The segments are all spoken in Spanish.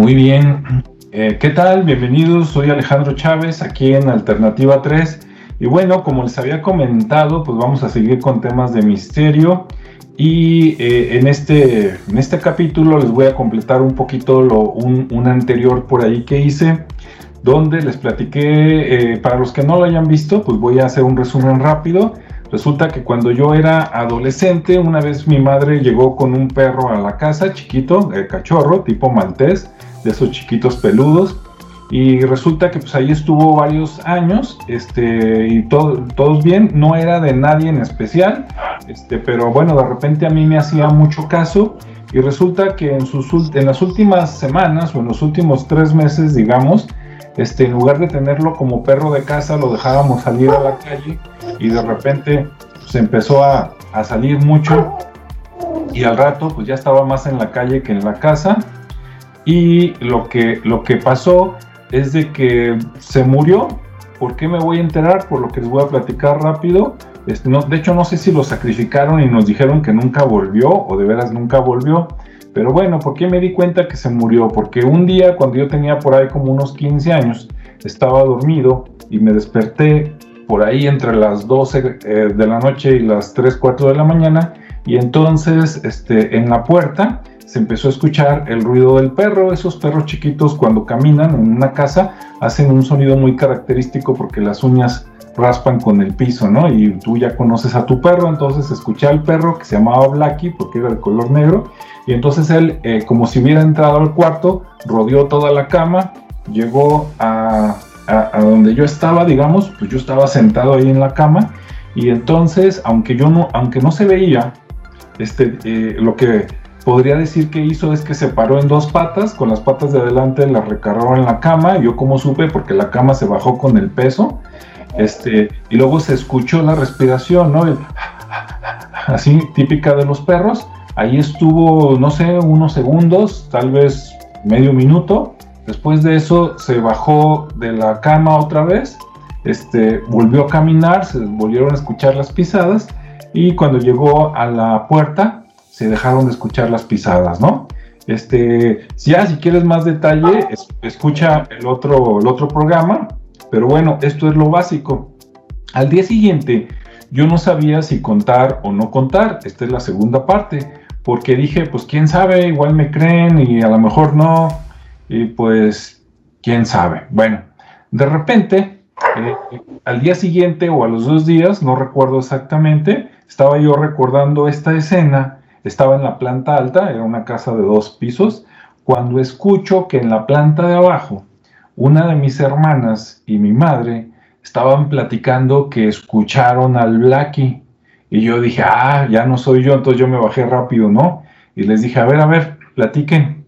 Muy bien. Eh, ¿Qué tal? Bienvenidos. Soy Alejandro Chávez aquí en Alternativa 3. Y bueno, como les había comentado, pues vamos a seguir con temas de misterio. Y eh, en, este, en este capítulo les voy a completar un poquito lo, un, un anterior por ahí que hice, donde les platiqué, eh, para los que no lo hayan visto, pues voy a hacer un resumen rápido. Resulta que cuando yo era adolescente, una vez mi madre llegó con un perro a la casa, chiquito, el cachorro, tipo maltés, de esos chiquitos peludos, y resulta que pues ahí estuvo varios años, este, y todo, todos bien, no era de nadie en especial, este, pero bueno, de repente a mí me hacía mucho caso, y resulta que en, sus, en las últimas semanas o en los últimos tres meses, digamos, este, en lugar de tenerlo como perro de casa, lo dejábamos salir a la calle. Y de repente se pues, empezó a, a salir mucho. Y al rato pues ya estaba más en la calle que en la casa y lo que, lo que pasó es de que se murió. ¿Por qué me voy a enterar? Por lo que les voy a platicar rápido. Este, no, de hecho, no sé si lo sacrificaron y nos dijeron que nunca volvió o de veras nunca volvió. Pero bueno, ¿por qué me di cuenta que se murió? Porque un día, cuando yo tenía por ahí como unos 15 años, estaba dormido y me desperté por ahí entre las 12 eh, de la noche y las 3, 4 de la mañana. Y entonces, este, en la puerta se empezó a escuchar el ruido del perro. Esos perros chiquitos cuando caminan en una casa hacen un sonido muy característico porque las uñas raspan con el piso, ¿no? Y tú ya conoces a tu perro, entonces escuché al perro que se llamaba Blacky porque era de color negro y entonces él, eh, como si hubiera entrado al cuarto, rodeó toda la cama, llegó a, donde yo estaba, digamos, pues yo estaba sentado ahí en la cama y entonces, aunque yo no, aunque no se veía, este, eh, lo que podría decir que hizo es que se paró en dos patas, con las patas de adelante las recargó en la cama, yo como supe porque la cama se bajó con el peso, este, y luego se escuchó la respiración, ¿no? así típica de los perros, ahí estuvo, no sé, unos segundos, tal vez medio minuto, después de eso se bajó de la cama otra vez, este, volvió a caminar, se volvieron a escuchar las pisadas, y cuando llegó a la puerta, se dejaron de escuchar las pisadas, ¿no? Este, si quieres más detalle, escucha el otro, el otro programa, pero bueno, esto es lo básico. Al día siguiente, yo no sabía si contar o no contar, esta es la segunda parte, porque dije, pues quién sabe, igual me creen y a lo mejor no, y pues quién sabe. Bueno, de repente, eh, al día siguiente o a los dos días, no recuerdo exactamente, estaba yo recordando esta escena estaba en la planta alta, era una casa de dos pisos, cuando escucho que en la planta de abajo una de mis hermanas y mi madre estaban platicando que escucharon al Blacky. Y yo dije, ah, ya no soy yo, entonces yo me bajé rápido, ¿no? Y les dije, a ver, a ver, platiquen.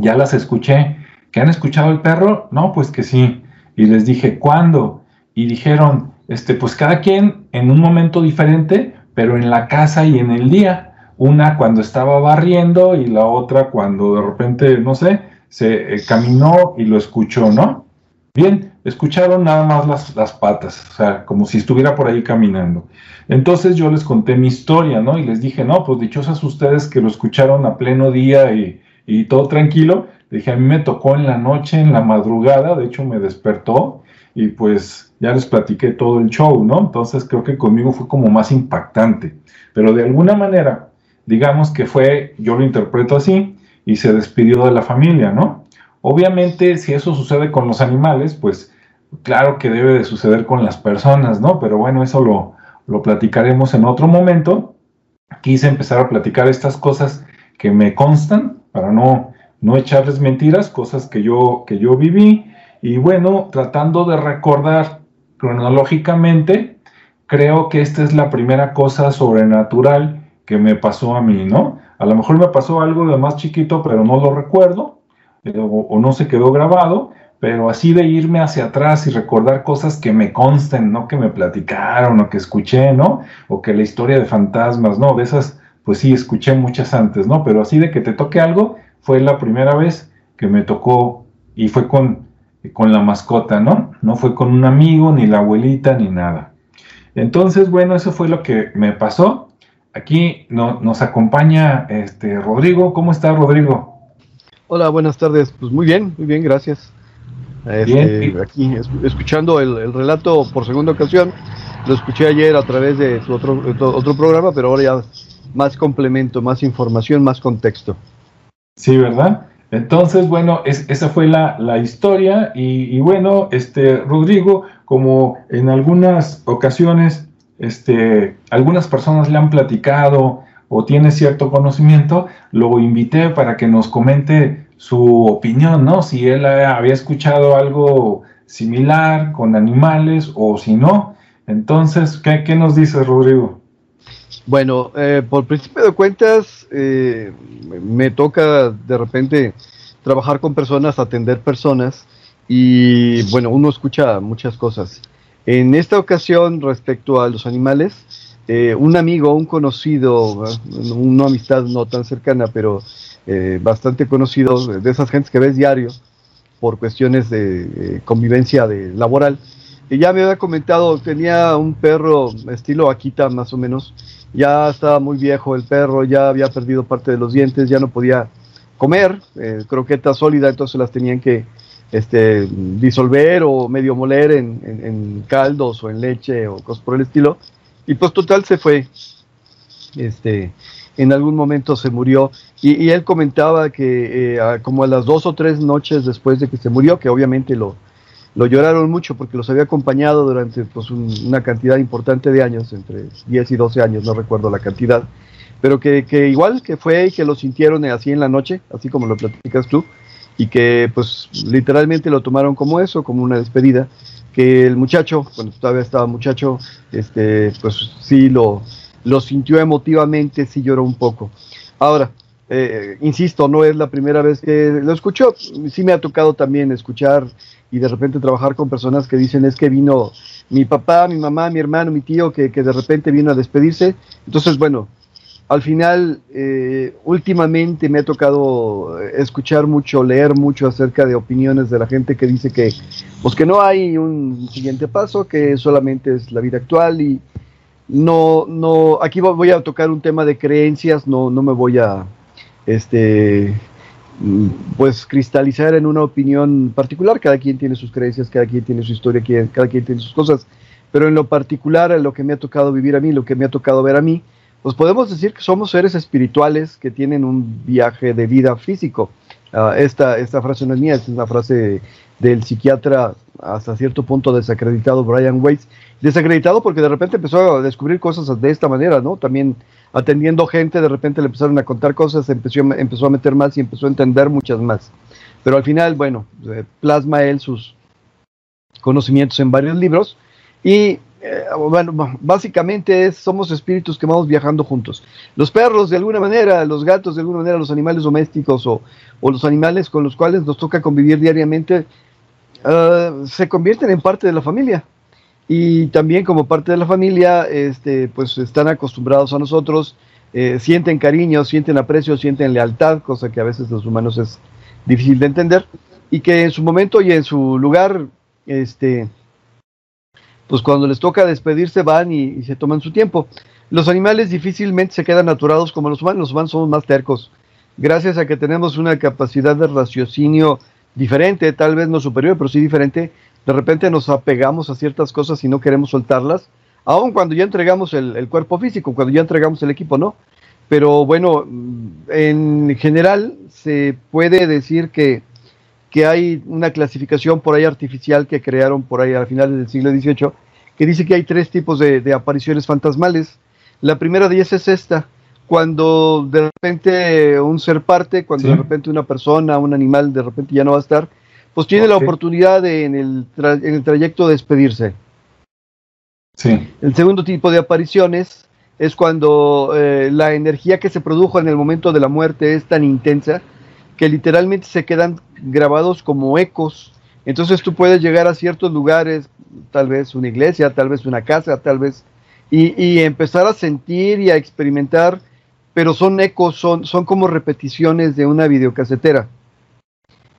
Ya las escuché. ¿Que han escuchado el perro? No, pues que sí. Y les dije, ¿cuándo? Y dijeron, este, pues cada quien en un momento diferente, pero en la casa y en el día una cuando estaba barriendo y la otra cuando de repente, no sé, se eh, caminó y lo escuchó, ¿no? Bien, escucharon nada más las, las, patas, o sea, como si estuviera por ahí caminando. Entonces yo les conté mi historia, ¿no? Y les dije, no, pues dichosas ustedes que lo escucharon a pleno día y, y todo tranquilo. Dije, a mí me tocó en la noche, en la madrugada, de hecho me despertó y pues ya les platiqué todo el show, ¿no? Entonces creo que conmigo fue como más impactante. Pero de alguna manera, digamos que fue, yo lo interpreto así, y se despidió de la familia, ¿no? Obviamente, si eso sucede con los animales, pues claro que debe de suceder con las personas, ¿no? Pero bueno, eso lo, lo platicaremos en otro momento. Quise empezar a platicar estas cosas que me constan para no, no echarles mentiras, cosas que yo, que yo viví. Y bueno, tratando de recordar cronológicamente, creo que esta es la primera cosa sobrenatural que me pasó a mí, ¿no? A lo mejor me pasó algo de más chiquito, pero no lo recuerdo, eh, o, no se quedó grabado, pero así de irme hacia atrás y recordar cosas que me consten, ¿no? Que me platicaron o que escuché, ¿no? O que la historia de fantasmas, ¿no? De esas, pues sí, escuché muchas antes, ¿no? Pero así de que te toque algo, fue la primera vez que me tocó y fue con, con la mascota, ¿no? No fue con un amigo, ni la abuelita, ni nada. Entonces, bueno, eso fue lo que me pasó Aquí nos acompaña este Rodrigo. ¿Cómo está Rodrigo? Hola, buenas tardes. Pues muy bien, muy bien, gracias. Este, aquí escuchando el, relato por segunda ocasión. Lo escuché ayer a través de tu otro, otro programa, pero ahora ya más complemento, más información, más contexto. Sí, ¿verdad? Entonces, bueno, esa fue la, historia y, bueno, este, Rodrigo, como en algunas ocasiones, este, algunas personas le han platicado o tiene cierto conocimiento, lo invité para que nos comente su opinión, ¿no? Si él había escuchado algo similar con animales o si no. Entonces, ¿qué, qué nos dice Rodrigo? Bueno, eh, por principio de cuentas, eh, me toca de repente trabajar con personas, atender personas y bueno, uno escucha muchas cosas. En esta ocasión, respecto a los animales, eh, un amigo, un conocido, una amistad no tan cercana, pero bastante conocido, de esas gentes que ves diario por cuestiones de convivencia de, laboral, y ya me había comentado, tenía un perro estilo Akita más o menos, ya estaba muy viejo el perro, ya había perdido parte de los dientes, ya no podía comer, eh, croqueta sólida, entonces las tenían que este, disolver o medio moler en, caldos o en leche o cosas por el estilo. Y pues total se fue. Este, en algún momento se murió. Y, él comentaba que eh, como a las dos o tres noches después de que se murió, que obviamente lo, lo lloraron mucho porque los había acompañado durante pues, una cantidad importante de años, entre 10 y 12 años, no recuerdo la cantidad, pero que, que, igual que fue y que lo sintieron así en la noche, así como lo platicas tú, y que pues literalmente lo tomaron como eso, como una despedida, que el muchacho, cuando todavía estaba muchacho, este, pues sí lo, lo sintió emotivamente, sí lloró un poco. Ahora, eh, insisto, no es la primera vez que lo escucho, sí me ha tocado también escuchar y de repente trabajar con personas que dicen es que vino mi papá, mi mamá, mi hermano, mi tío, que, de repente vino a despedirse. Entonces, bueno, al final, eh, últimamente me ha tocado escuchar mucho, leer mucho acerca de opiniones de la gente que dice que, pues que no hay un siguiente paso, que solamente es la vida actual y no, no, aquí voy a tocar un tema de creencias, no, no me voy a, este, Mm, pues cristalizar en una opinión particular. Cada quien tiene sus creencias, cada quien tiene su historia, cada quien tiene sus cosas. Pero en lo particular, en lo que me ha tocado vivir a mí, lo que me ha tocado ver a mí, pues podemos decir que somos seres espirituales que tienen un viaje de vida físico. Ah, esta, esta frase no es mía, es una frase del psiquiatra hasta cierto punto desacreditado Brian Weiss. Desacreditado porque de repente empezó a descubrir cosas de esta manera, ¿no? También atendiendo gente, de repente le empezaron a contar cosas, empezó, empezó a meter más y empezó a entender muchas más. Pero al final, bueno, eh, plasma él sus conocimientos en varios libros y eh, bueno, básicamente somos espíritus que vamos viajando juntos. Los perros de alguna manera, los gatos de alguna manera, los animales domésticos o, los animales con los cuales nos toca convivir diariamente, eh, se convierten en parte de la familia y también como parte de la familia, este, pues están acostumbrados a nosotros, eh, sienten cariño, sienten aprecio, sienten lealtad, cosa que a veces los humanos es difícil de entender, y que en su momento y en su lugar, este, pues cuando les toca despedirse van y, se toman su tiempo. Los animales difícilmente se quedan naturados como los humanos, los humanos somos más tercos, gracias a que tenemos una capacidad de raciocinio diferente, tal vez no superior, pero sí diferente, de repente nos apegamos a ciertas cosas y no queremos soltarlas, aun cuando ya entregamos el, cuerpo físico, cuando ya entregamos el equipo, ¿no? Pero bueno, en general se puede decir que, que hay una clasificación por ahí artificial que crearon por ahí a finales del siglo XVIII, que dice que hay tres tipos de, apariciones fantasmales. La primera de ellas es esta, cuando de repente un ser parte, cuando de repente una persona, un animal de repente ya no va a estar, pues tiene la oportunidad de, en, el en el trayecto de despedirse. Sí. El segundo tipo de apariciones es cuando eh, la energía que se produjo en el momento de la muerte es tan intensa que literalmente se quedan grabados como ecos. Entonces tú puedes llegar a ciertos lugares, tal vez una iglesia, tal vez una casa, tal vez, y, y empezar a sentir y a experimentar, pero son ecos, son, son como repeticiones de una videocasetera.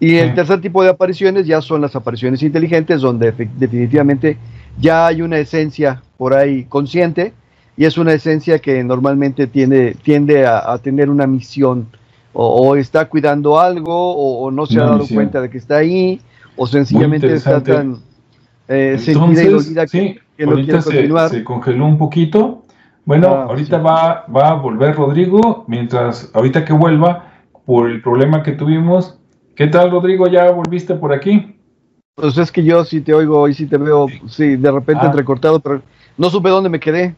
Y el tercer tipo de apariciones ya son las apariciones inteligentes, donde definitivamente ya hay una esencia por ahí consciente y es una esencia que normalmente tiende, tiende a, tener una misión o, está cuidando algo, o, no se ha dado cuenta de que está ahí, o sencillamente está tan eh, Entonces, sí, ahorita se, congeló un poquito. Bueno, ah, ahorita va, va a volver Rodrigo, mientras ahorita que vuelva, por el problema que tuvimos. ¿Qué tal, Rodrigo? ¿Ya volviste por aquí? Pues es que yo sí te oigo y sí te veo, sí, de repente ah. entrecortado, pero no supe dónde me quedé.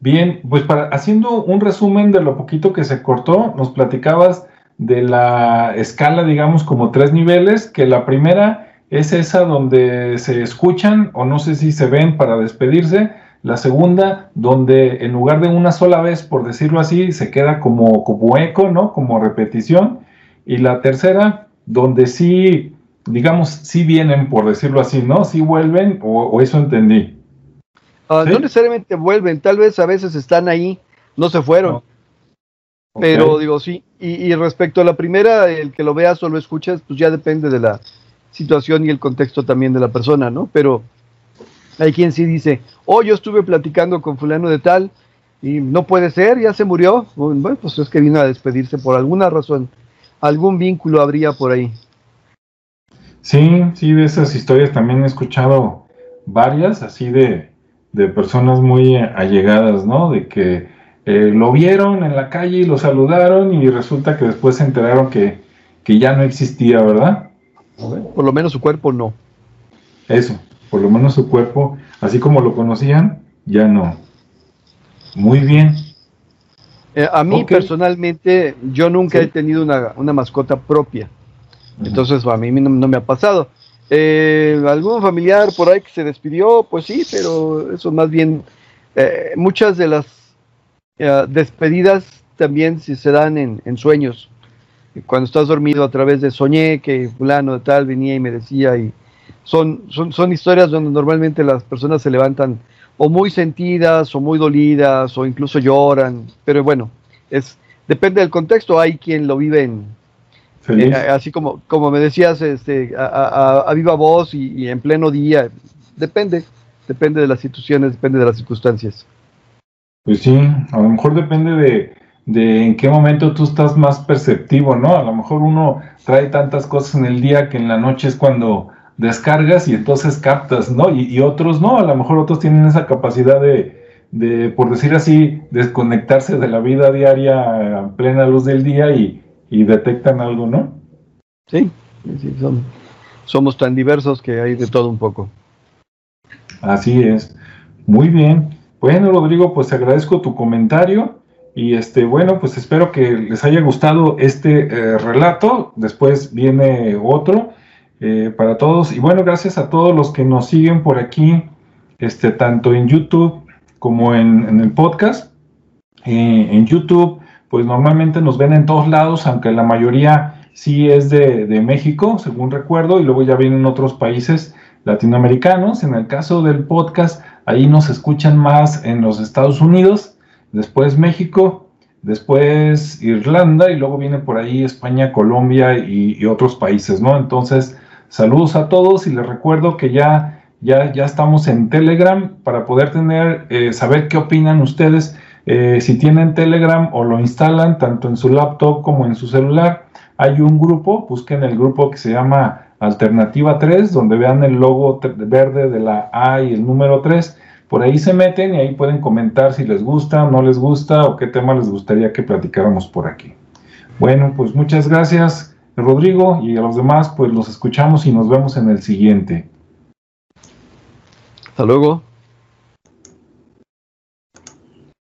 Bien, pues para haciendo un resumen de lo poquito que se cortó, nos platicabas de la escala, digamos, como tres niveles, que la primera es esa donde se escuchan o no sé si se ven para despedirse. La segunda, donde en lugar de una sola vez, por decirlo así, se queda como, como eco, ¿no? Como repetición. Y la tercera, donde sí, digamos, sí vienen, por decirlo así, ¿no? Sí vuelven, o eso entendí. Ah, no necesariamente vuelven, tal vez a veces están ahí, no se fueron. Pero digo, sí. Y, respecto a la primera, el que lo veas o lo escuchas, pues ya depende de la situación y el contexto también de la persona, ¿no? Pero hay quien sí dice, oh, yo estuve platicando con fulano de tal y no puede ser, ya se murió. Bueno, pues es que vino a despedirse por alguna razón. Algún vínculo habría por ahí. Sí, sí, de esas historias también he escuchado varias, así de, de personas muy allegadas, ¿no? De que eh, lo vieron en la calle y lo saludaron y resulta que después se enteraron que, ya no existía, ¿verdad? Por lo menos su cuerpo no. Eso, por lo menos su cuerpo, así como lo conocían, ya no. Muy bien. Eh, a mí personalmente, yo nunca he tenido una, mascota propia. Entonces, a mí no, me ha pasado. Eh, ¿Algún familiar por ahí que se despidió? Pues sí, pero eso más bien, eh, muchas de las eh, despedidas también se dan en, sueños. Cuando estás dormido a través de soñé que fulano de tal venía y me decía y son, son, son historias donde normalmente las personas se levantan o muy sentidas o muy dolidas o incluso lloran, pero bueno, es depende del contexto, hay quien lo vive en, eh, así como, como me decías, este, a, viva voz y, en pleno día. Depende, depende de las situaciones, depende de las circunstancias. Pues sí, a lo mejor depende de, de en qué momento tú estás más perceptivo, ¿no? A lo mejor uno trae tantas cosas en el día que en la noche es cuando descargas y entonces captas, ¿no? Y, y otros no, a lo mejor otros tienen esa capacidad de, de, por decir así, desconectarse de la vida diaria a plena luz del día y, y detectan algo, ¿no? Sí, somos tan diversos que hay de todo un poco. Así es. Muy bien. Bueno, Rodrigo, pues agradezco tu comentario y este, bueno, pues espero que les haya gustado este eh, relato. Después viene otro eh, para todos. Y bueno, gracias a todos los que nos siguen por aquí, este, tanto en YouTube como en, el podcast. Eh, en YouTube pues normalmente nos ven en todos lados, aunque la mayoría sí es de, México, según recuerdo, y luego ya vienen otros países latinoamericanos. En el caso del podcast, ahí nos escuchan más en los Estados Unidos, después México, después Irlanda y luego viene por ahí España, Colombia y, otros países, ¿no? Entonces, saludos a todos y les recuerdo que ya, ya, ya estamos en Telegram para poder tener, eh, saber qué opinan ustedes eh, si tienen Telegram o lo instalan tanto en su laptop como en su celular, hay un grupo, busquen el grupo que se llama Alternativa 3, donde vean el logo verde de la A y el número 3. Por ahí se meten y ahí pueden comentar si les gusta, no les gusta o qué tema les gustaría que platicáramos por aquí. Bueno, pues muchas gracias Rodrigo y a los demás pues los escuchamos y nos vemos en el siguiente. Hasta luego.